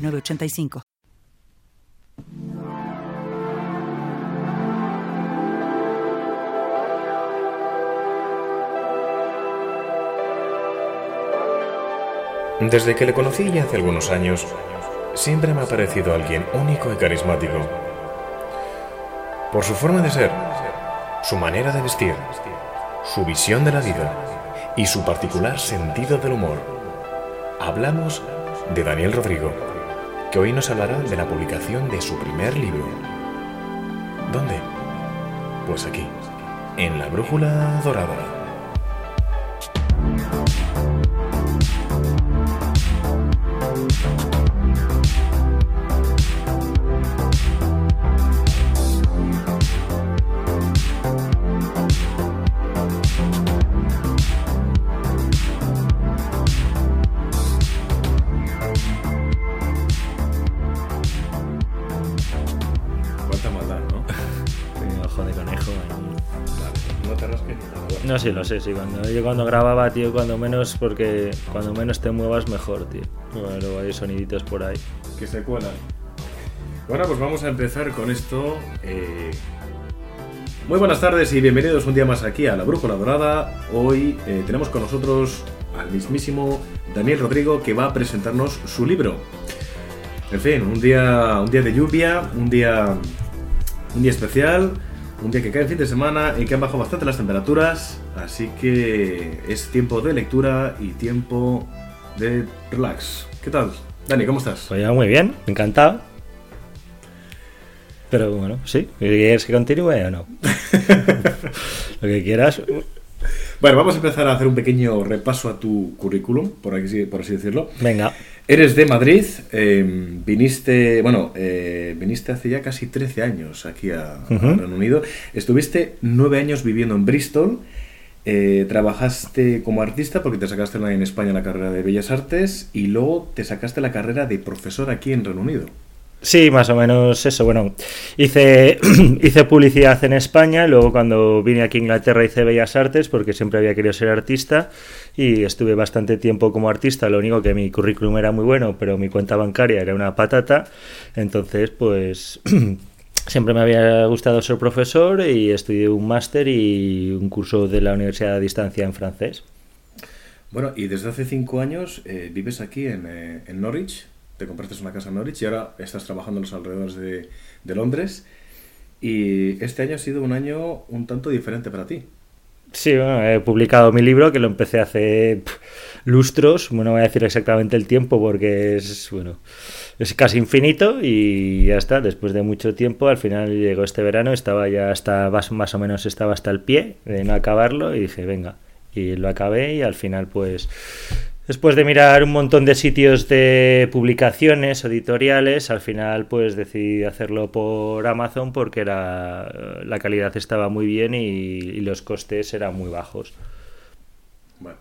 985. Desde que le conocí ya hace algunos años, siempre me ha parecido alguien único y carismático. Por su forma de ser, su manera de vestir, su visión de la vida y su particular sentido del humor. Hablamos de Daniel Rodrigo que hoy nos hablará de la publicación de su primer libro. ¿Dónde? Pues aquí, en la Brújula Dorada. Sí, lo sé, sí. Cuando, yo cuando grababa, tío, cuando menos, porque cuando menos te muevas, mejor, tío. luego hay soniditos por ahí. Que se cuelan. Bueno, pues vamos a empezar con esto. Eh, muy buenas tardes y bienvenidos un día más aquí a La Brújula Dorada. Hoy eh, tenemos con nosotros al mismísimo Daniel Rodrigo que va a presentarnos su libro. En fin, un día, un día de lluvia, un día, un día especial un día que cae el fin de semana y que han bajado bastante las temperaturas, así que es tiempo de lectura y tiempo de relax. ¿Qué tal? Dani, ¿cómo estás? Pues ya muy bien, encantado. Pero bueno, sí, ¿quieres que continúe o no? Lo que quieras. Bueno, vamos a empezar a hacer un pequeño repaso a tu currículum, por, aquí, por así decirlo. Venga. Eres de Madrid, em, viniste, bueno, eh, viniste hace ya casi 13 años aquí a, Reino Unido. Estuviste nueve años viviendo en Bristol. Eh, trabajaste como artista porque te sacaste en España la carrera de Bellas Artes y luego te sacaste la carrera de profesor aquí en Reino Unido. Sí, más o menos eso. Bueno, hice, hice publicidad en España, luego cuando vine aquí a Inglaterra hice Bellas Artes porque siempre había querido ser artista y estuve bastante tiempo como artista, lo único que mi currículum era muy bueno, pero mi cuenta bancaria era una patata, entonces pues siempre me había gustado ser profesor y estudié un máster y un curso de la Universidad a Distancia en francés. Bueno, y desde hace cinco años eh, vives aquí en, eh, en Norwich te compraste una casa en Norwich y ahora estás trabajando en los alrededores de, Londres. Y este año ha sido un año un tanto diferente para ti. Sí, bueno, he publicado mi libro que lo empecé hace lustros. Bueno, voy a decir exactamente el tiempo porque es, bueno, es casi infinito y ya está. Después de mucho tiempo, al final llegó este verano, estaba ya hasta, más o menos estaba hasta el pie de no acabarlo y dije, venga. Y lo acabé y al final pues Después de mirar un montón de sitios de publicaciones editoriales, al final pues decidí hacerlo por Amazon porque era, la calidad estaba muy bien y, los costes eran muy bajos. Bueno,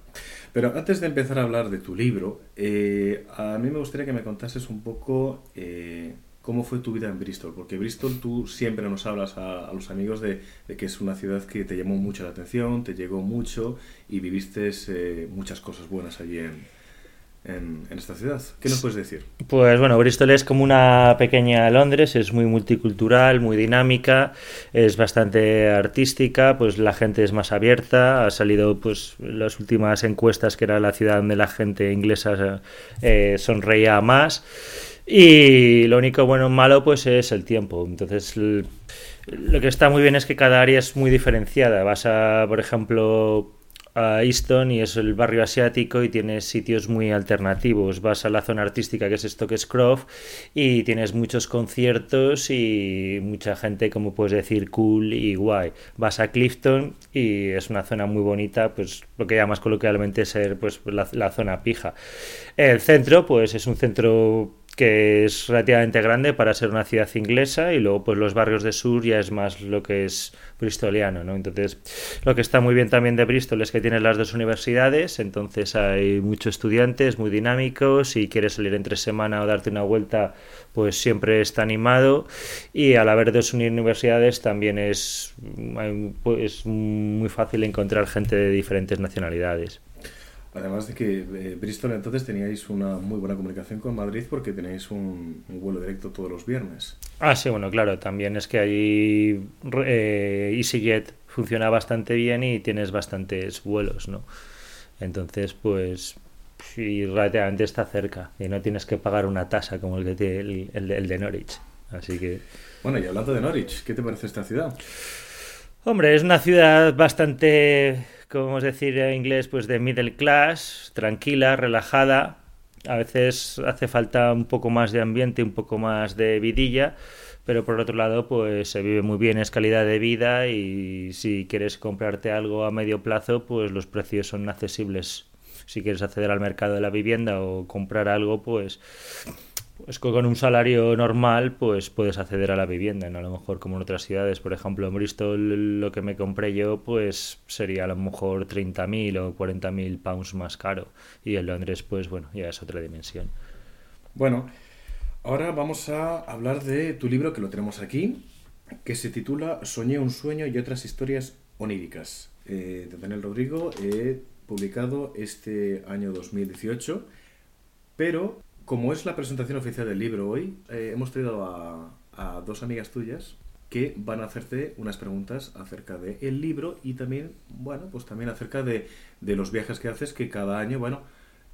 pero antes de empezar a hablar de tu libro, eh, a mí me gustaría que me contases un poco eh, ¿Cómo fue tu vida en Bristol? Porque Bristol tú siempre nos hablas a, los amigos de, que es una ciudad que te llamó mucho la atención, te llegó mucho y viviste eh, muchas cosas buenas allí en, en, esta ciudad. ¿Qué nos puedes decir? Pues bueno, Bristol es como una pequeña Londres, es muy multicultural, muy dinámica, es bastante artística, pues la gente es más abierta, ha salido pues las últimas encuestas que era la ciudad donde la gente inglesa eh, sonreía más y lo único bueno o malo pues es el tiempo. Entonces lo que está muy bien es que cada área es muy diferenciada. Vas a, por ejemplo, a Easton y es el barrio asiático y tienes sitios muy alternativos. Vas a la zona artística que es Stoke Croft y tienes muchos conciertos y mucha gente, como puedes decir, cool y guay. Vas a Clifton y es una zona muy bonita, pues lo que llamas coloquialmente ser pues la, la zona pija. El centro, pues es un centro que es relativamente grande para ser una ciudad inglesa y luego pues los barrios de sur ya es más lo que es bristoliano, ¿no? Entonces, lo que está muy bien también de Bristol es que tiene las dos universidades, entonces hay muchos estudiantes muy dinámicos, si quieres salir entre semana o darte una vuelta, pues siempre está animado y al haber dos universidades también es, pues, muy fácil encontrar gente de diferentes nacionalidades. Además de que eh, Bristol entonces teníais una muy buena comunicación con Madrid porque tenéis un, vuelo directo todos los viernes. Ah, sí, bueno, claro, también es que ahí eh, EasyJet funciona bastante bien y tienes bastantes vuelos, ¿no? Entonces, pues, sí, relativamente está cerca y no tienes que pagar una tasa como el, que tiene el, el de Norwich. Así que... Bueno, y hablando de Norwich, ¿qué te parece esta ciudad? Hombre, es una ciudad bastante como decir en inglés, pues de middle class, tranquila, relajada. A veces hace falta un poco más de ambiente, un poco más de vidilla, pero por otro lado, pues se vive muy bien, es calidad de vida y si quieres comprarte algo a medio plazo, pues los precios son accesibles. Si quieres acceder al mercado de la vivienda o comprar algo, pues pues con un salario normal pues puedes acceder a la vivienda, ¿no? a lo mejor como en otras ciudades, por ejemplo en Bristol lo que me compré yo pues sería a lo mejor 30.000 o 40.000 pounds más caro y en Londres pues bueno, ya es otra dimensión. Bueno, ahora vamos a hablar de tu libro que lo tenemos aquí, que se titula Soñé un sueño y otras historias oníricas, eh, de Daniel Rodrigo, he publicado este año 2018, pero como es la presentación oficial del libro hoy, eh, hemos traído a, dos amigas tuyas que van a hacerte unas preguntas acerca del libro y también, bueno, pues también acerca de, los viajes que haces, que cada año, bueno,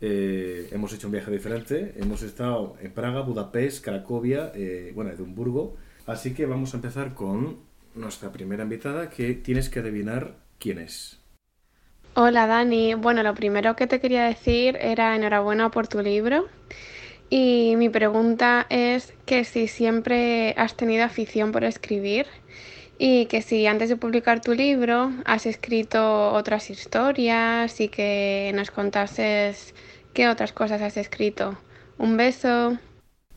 eh, hemos hecho un viaje diferente. Hemos estado en Praga, Budapest, Cracovia, eh, bueno, Edimburgo. Así que vamos a empezar con nuestra primera invitada, que tienes que adivinar quién es. Hola Dani, bueno, lo primero que te quería decir era enhorabuena por tu libro. Y mi pregunta es que si siempre has tenido afición por escribir y que si antes de publicar tu libro has escrito otras historias y que nos contases qué otras cosas has escrito. Un beso.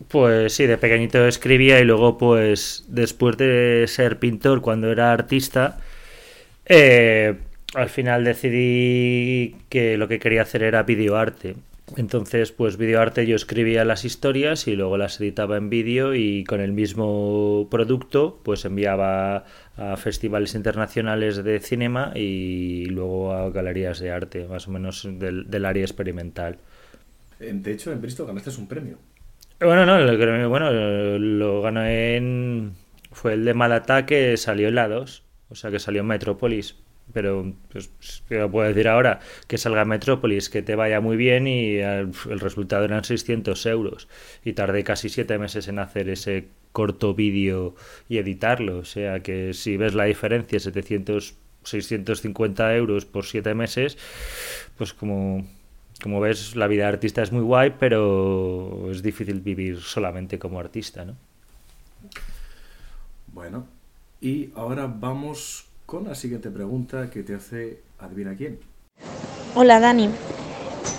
Pues sí, de pequeñito escribía y luego pues después de ser pintor cuando era artista, eh, al final decidí que lo que quería hacer era videoarte. Entonces, pues videoarte yo escribía las historias y luego las editaba en vídeo y con el mismo producto pues enviaba a festivales internacionales de cinema y luego a galerías de arte, más o menos del, área experimental. De hecho, en Bristol ganaste un premio. Bueno, no, lo, bueno, lo gané en... Fue el de Malata que salió en la 2, o sea que salió en Metropolis pero pues, ¿qué puedo decir ahora? Que salga Metrópolis, que te vaya muy bien y el, resultado eran 600 euros. Y tardé casi siete meses en hacer ese corto vídeo y editarlo. O sea que si ves la diferencia, 700, 650 euros por siete meses, pues como, como ves, la vida de artista es muy guay, pero es difícil vivir solamente como artista, ¿no? Bueno, y ahora vamos con la siguiente pregunta que te hace Adivina quién. Hola Dani,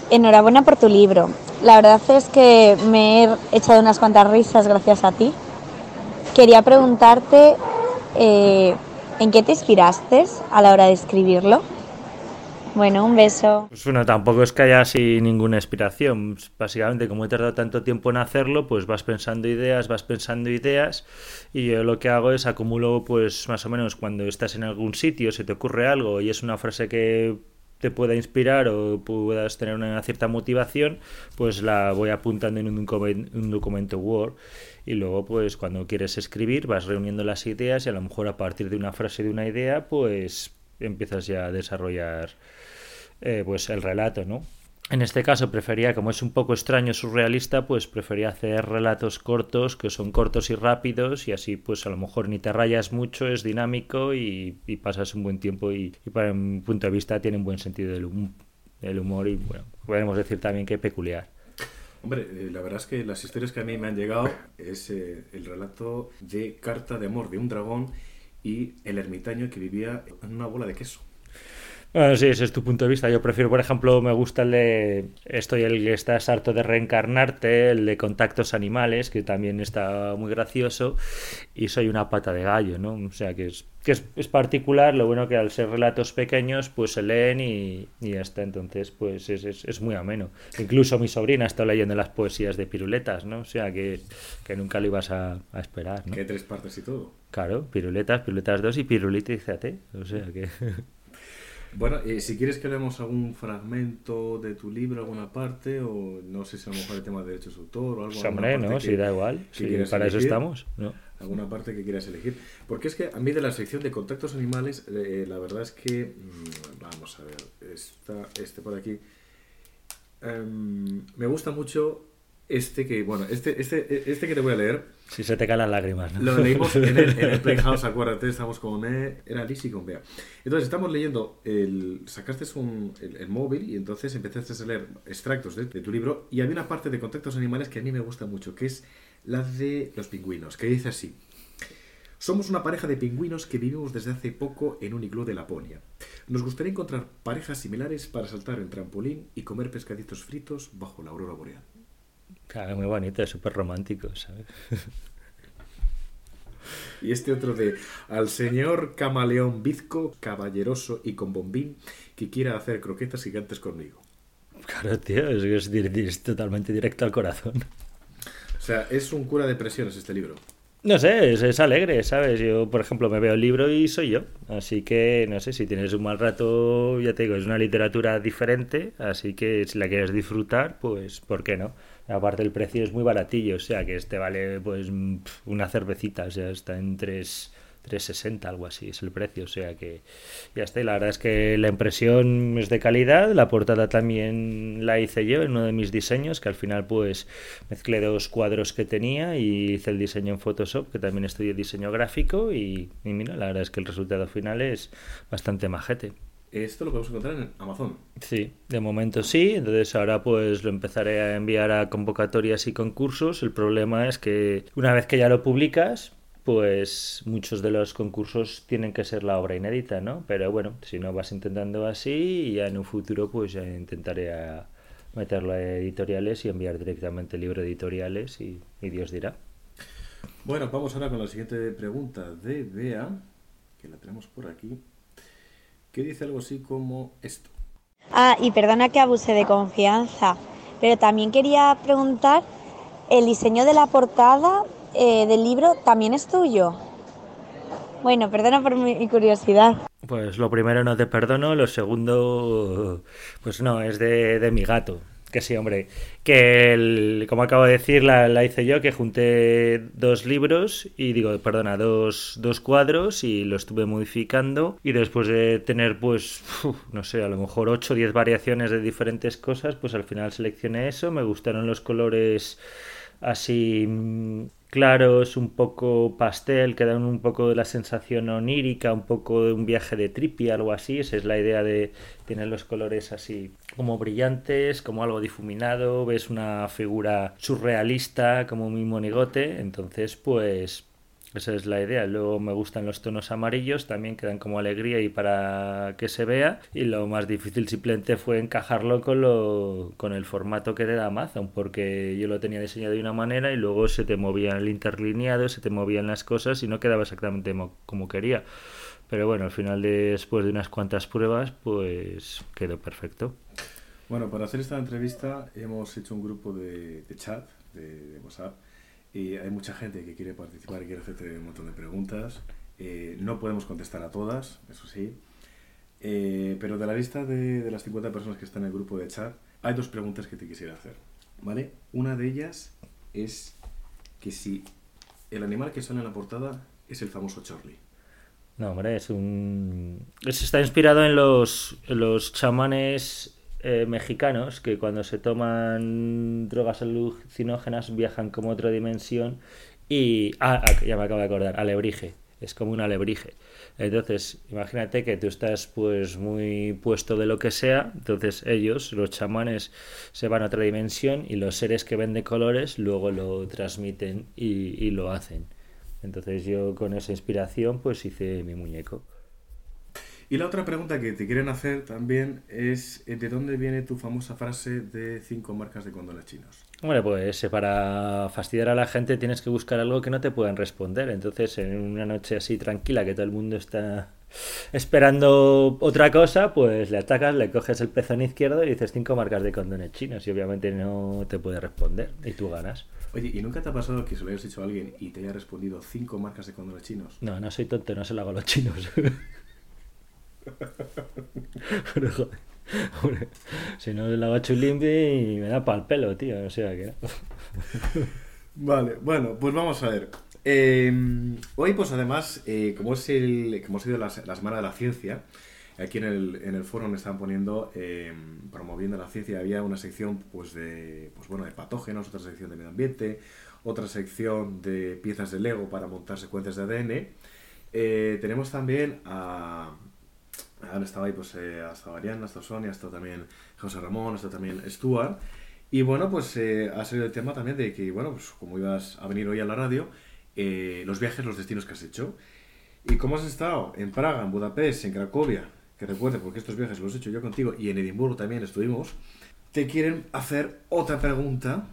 enhorabuena por tu libro. La verdad es que me he echado unas cuantas risas gracias a ti. Quería preguntarte eh, en qué te inspiraste a la hora de escribirlo. Bueno, un beso. Pues bueno, tampoco es que haya así ninguna inspiración. Básicamente, como he tardado tanto tiempo en hacerlo, pues vas pensando ideas, vas pensando ideas y yo lo que hago es acumulo pues más o menos cuando estás en algún sitio, se te ocurre algo y es una frase que te pueda inspirar o puedas tener una cierta motivación, pues la voy apuntando en un, documento Word y luego pues cuando quieres escribir vas reuniendo las ideas y a lo mejor a partir de una frase de una idea pues empiezas ya a desarrollar eh, pues el relato, ¿no? En este caso prefería, como es un poco extraño, surrealista, pues prefería hacer relatos cortos, que son cortos y rápidos, y así pues a lo mejor ni te rayas mucho, es dinámico y, pasas un buen tiempo y, para mi punto de vista tiene un buen sentido del, humor y bueno, podemos decir también que peculiar. Hombre, eh, la verdad es que las historias que a mí me han llegado es eh, el relato de Carta de Amor de un dragón y el ermitaño que vivía en una bola de queso. Bueno, sí, ese es tu punto de vista. Yo prefiero, por ejemplo, me gusta el de Estoy el que estás harto de reencarnarte, el de contactos animales, que también está muy gracioso, y soy una pata de gallo, ¿no? O sea que es, que es, particular, lo bueno que al ser relatos pequeños, pues se leen y, y ya está. Entonces, pues es, es, es, muy ameno. Incluso mi sobrina está leyendo las poesías de piruletas, ¿no? O sea que, que nunca lo ibas a, a esperar, ¿no? Que tres partes y todo. Claro, piruletas, piruletas 2 y pirulita y O sea que. Bueno, eh, si quieres que leamos algún fragmento de tu libro, alguna parte, o no sé si a lo mejor el tema de derechos de autor o algo. Hombre, no, si da igual. Sí, para eso estamos. ¿no? Alguna parte que quieras elegir. Porque es que a mí de la sección de contactos animales, eh, la verdad es que. Mm, vamos a ver, está este por aquí. Em, me gusta mucho este que, bueno, este, este, este que te voy a leer. Si se te caen las lágrimas, ¿no? Lo leímos en el, Playhouse, acuérdate, estamos con E, era Lizzie con Bea. Entonces, estamos leyendo, el, sacaste un, el, móvil y entonces empezaste a leer extractos de, tu libro y había una parte de contactos animales que a mí me gusta mucho, que es la de los pingüinos, que dice así. Somos una pareja de pingüinos que vivimos desde hace poco en un iglú de Laponia. Nos gustaría encontrar parejas similares para saltar en trampolín y comer pescaditos fritos bajo la aurora boreal. Claro, muy bonito, es súper romántico, ¿sabes? Y este otro de al señor camaleón bizco, caballeroso y con bombín, que quiera hacer croquetas gigantes conmigo. Claro, tío, es, es, totalmente directo al corazón. O sea, es un cura de presiones este libro. No sé, es, es, alegre, ¿sabes? Yo, por ejemplo, me veo el libro y soy yo. Así que, no sé, si tienes un mal rato, ya te digo, es una literatura diferente. Así que si la quieres disfrutar, pues, ¿por qué no? Aparte el precio es muy baratillo, o sea que este vale pues una cervecita, o sea, está en 3, 3,60 algo así es el precio, o sea que ya está. Y la verdad es que la impresión es de calidad, la portada también la hice yo en uno de mis diseños, que al final pues mezclé dos cuadros que tenía y hice el diseño en Photoshop, que también estudié diseño gráfico y, y mira, la verdad es que el resultado final es bastante majete. Esto lo podemos encontrar en Amazon. Sí, de momento sí. Entonces ahora pues lo empezaré a enviar a convocatorias y concursos. El problema es que una vez que ya lo publicas, pues muchos de los concursos tienen que ser la obra inédita, ¿no? Pero bueno, si no vas intentando así, ya en un futuro pues ya intentaré a meterlo a editoriales y enviar directamente el libro a editoriales y, y Dios dirá. Bueno, vamos ahora con la siguiente pregunta de Bea, que la tenemos por aquí que dice algo así como esto. Ah, y perdona que abuse de confianza, pero también quería preguntar, ¿el diseño de la portada eh, del libro también es tuyo? Bueno, perdona por mi curiosidad. Pues lo primero no te perdono, lo segundo, pues no, es de, de mi gato. Que sí, hombre. Que, el, como acabo de decir, la, la, hice yo, que junté dos libros y digo, perdona, dos, dos cuadros y lo estuve modificando. Y después de tener, pues, no sé, a lo mejor 8 o 10 variaciones de diferentes cosas, pues al final seleccioné eso. Me gustaron los colores así claros, un poco pastel, que dan un poco de la sensación onírica, un poco de un viaje de trippy, algo así. Esa es la idea de tener los colores así como brillantes, como algo difuminado, ves una figura surrealista como mi monigote, entonces pues esa es la idea. Luego me gustan los tonos amarillos, también quedan como alegría y para que se vea. Y lo más difícil simplemente fue encajarlo con, lo, con el formato que te da Amazon, porque yo lo tenía diseñado de una manera y luego se te movía el interlineado, se te movían las cosas y no quedaba exactamente como quería. Pero bueno, al final, después de unas cuantas pruebas, pues quedó perfecto. Bueno, para hacer esta entrevista hemos hecho un grupo de, chat, de WhatsApp y hay mucha gente que quiere participar y quiere hacerte un montón de preguntas. Eh, no podemos contestar a todas, eso sí. Eh, pero de la lista de, de, las 50 personas que están en el grupo de chat, hay dos preguntas que te quisiera hacer. ¿Vale? Una de ellas es que si el animal que sale en la portada es el famoso Charlie. No, hombre, es un. Está inspirado en los, en los chamanes eh, mexicanos que cuando se toman drogas alucinógenas viajan como otra dimensión y... Ah, ah, ya me acabo de acordar, alebrije. Es como un alebrije. Entonces, imagínate que tú estás pues muy puesto de lo que sea, entonces ellos, los chamanes, se van a otra dimensión y los seres que ven de colores luego lo transmiten y, y lo hacen. Entonces yo con esa inspiración pues hice mi muñeco. Y la otra pregunta que te quieren hacer también es eh, ¿de dónde viene tu famosa frase de cinco marcas de condones chinos? Bueno, pues eh, para fastidiar a la gente tienes que buscar algo que no te puedan responder. Entonces, en una noche así tranquila que todo el mundo está esperando otra cosa, pues le atacas, le coges el pezón izquierdo y dices cinco marcas de condones chinos y obviamente no te puede responder y tú ganas. Oye, ¿y nunca te ha pasado que se lo hayas dicho a alguien y te haya respondido cinco marcas de condones chinos? No, no soy tonto, no se lo hago a los chinos. Pero, joder, si no la chulín y me da pa'l pelo, tío. O sea que. Vale, bueno, pues vamos a ver. Eh, hoy, pues además, eh, como, es el, como ha sido la, la, Semana de la Ciencia, aquí en el, en el foro me están poniendo, eh, promoviendo la ciencia, había una sección pues de, pues bueno, de patógenos, otra sección de medio ambiente, otra sección de piezas de Lego para montar secuencias de ADN. tenemos también a, han estado ahí, pues, eh, ha estado Ariana, ha estado Sonia, ha estado también José Ramón, ha estado también Stuart. Y bueno, pues eh, ha salido el tema también de que, bueno, pues como ibas a venir hoy a la radio, eh, los viajes, los destinos que has hecho. ¿Y cómo has estado? En Praga, en Budapest, en Cracovia, que recuerde, porque estos viajes los he hecho yo contigo, y en Edimburgo también estuvimos, te quieren hacer otra pregunta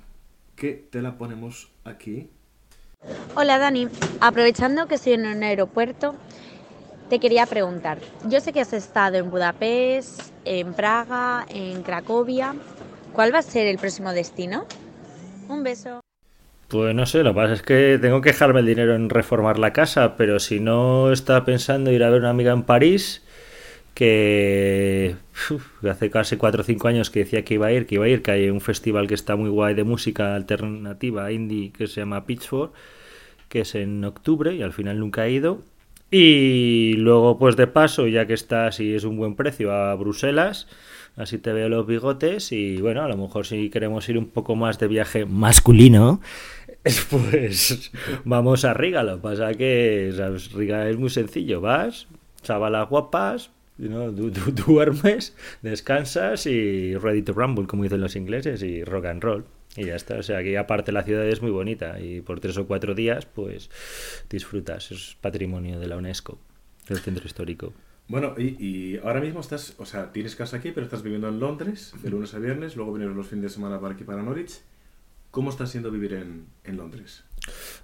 que te la ponemos aquí. Hola Dani, aprovechando que estoy en un aeropuerto, te quería preguntar, yo sé que has estado en Budapest, en Praga, en Cracovia. ¿Cuál va a ser el próximo destino? Un beso. Pues no sé, lo que pasa es que tengo que dejarme el dinero en reformar la casa, pero si no está pensando ir a ver una amiga en París, que hace casi 4 o 5 años que decía que iba a ir, que iba a ir, que hay un festival que está muy guay de música alternativa indie que se llama Pitchfork, que es en octubre y al final nunca he ido. Y luego, pues de paso, ya que estás y es un buen precio, a Bruselas, así te veo los bigotes y bueno, a lo mejor si queremos ir un poco más de viaje masculino, pues vamos a Riga. Lo que pasa que ¿sabes? Riga es muy sencillo, vas, chavalas guapas, ¿no? Du du duermes, descansas y ready to rumble, como dicen los ingleses, y rock and roll. Y ya está, o sea, que aparte la ciudad es muy bonita y por tres o cuatro días pues disfrutas, es patrimonio de la UNESCO, del centro histórico. Bueno, y, y, ahora mismo estás, o sea, tienes casa aquí, pero estás viviendo en Londres de lunes a viernes, luego vienes los fines de semana para aquí, para Norwich. ¿Cómo está siendo vivir en, en Londres?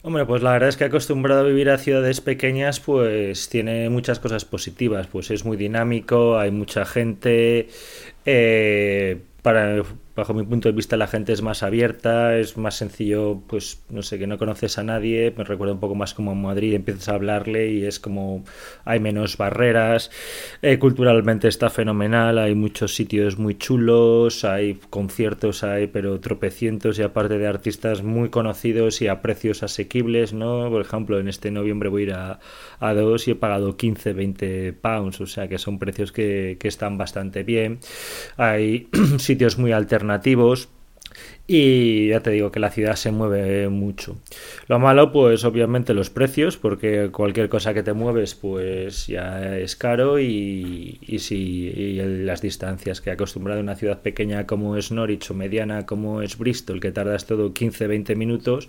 Hombre, pues la verdad es que acostumbrado a vivir a ciudades pequeñas, pues tiene muchas cosas positivas. Pues es muy dinámico, hay mucha gente. Eh, para, bajo mi punto de vista la gente es más abierta, es más sencillo, pues no sé, que no conoces a nadie, me recuerda un poco más como en Madrid, empiezas a hablarle y es como hay menos barreras, eh, culturalmente está fenomenal, hay muchos sitios muy chulos, hay conciertos, hay pero tropecientos y aparte de artistas muy conocidos y a precios asequibles, ¿no? Por ejemplo, en este noviembre voy a ir a, dos y he pagado 15, 20 pounds, o sea que son precios que, que están bastante bien, hay sitios muy alternativos y ya te digo que la ciudad se mueve mucho. Lo malo, pues obviamente los precios, porque cualquier cosa que te mueves, pues ya es caro y, y si y las distancias que acostumbrado a una ciudad pequeña como es Norwich o mediana como es Bristol, que tardas todo 15-20 minutos,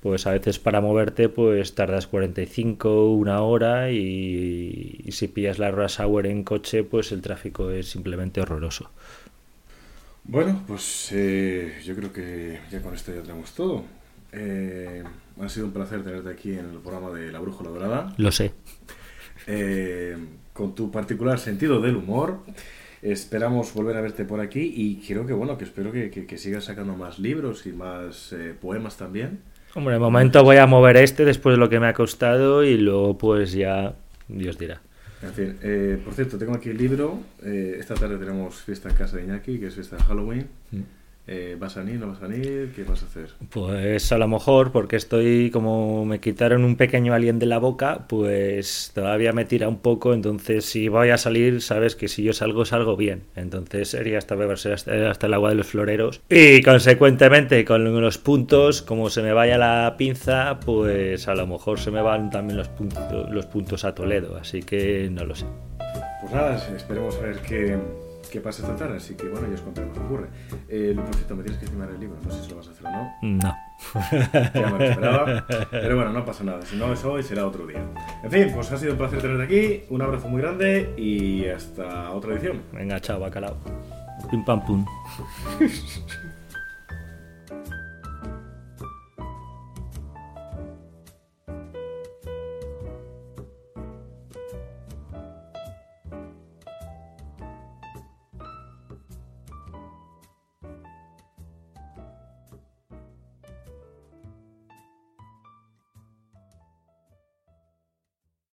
pues a veces para moverte, pues tardas 45, una hora y, y si pillas la rush hour en coche, pues el tráfico es simplemente horroroso. Bueno, pues eh, yo creo que ya con esto ya tenemos todo. Eh, ha sido un placer tenerte aquí en el programa de La Brújula Dorada. Lo sé. Eh, con tu particular sentido del humor. Esperamos volver a verte por aquí y creo que bueno, que espero que, que, que sigas sacando más libros y más eh, poemas también. Hombre, de momento voy a mover este después de lo que me ha costado y luego pues ya Dios dirá. En fin, eh, por cierto, tengo aquí el libro. Eh, esta tarde tenemos fiesta en casa de Iñaki, que es fiesta de Halloween. Mm. Eh, ¿Vas a venir? ¿No vas a venir? ¿Qué vas a hacer? Pues a lo mejor, porque estoy como me quitaron un pequeño alien de la boca, pues todavía me tira un poco. Entonces, si voy a salir, sabes que si yo salgo, salgo bien. Entonces, sería hasta beberse hasta, hasta el agua de los floreros. Y consecuentemente, con los puntos, como se me vaya la pinza, pues a lo mejor se me van también los puntos, los puntos a Toledo. Así que no lo sé. Pues nada, esperemos a ver qué, qué pasa esta tarde. Así que bueno, ya os contaré lo que ocurre. Eh, por cierto, me tienes que firmar el libro. No sé si lo vas a hacer o no. No. Ya me lo esperaba. Pero bueno, no pasa nada. Si no es hoy, será otro día. En fin, pues ha sido un placer tenerte aquí. Un abrazo muy grande y hasta otra edición. Venga, chao, bacalao. Pim pam pum.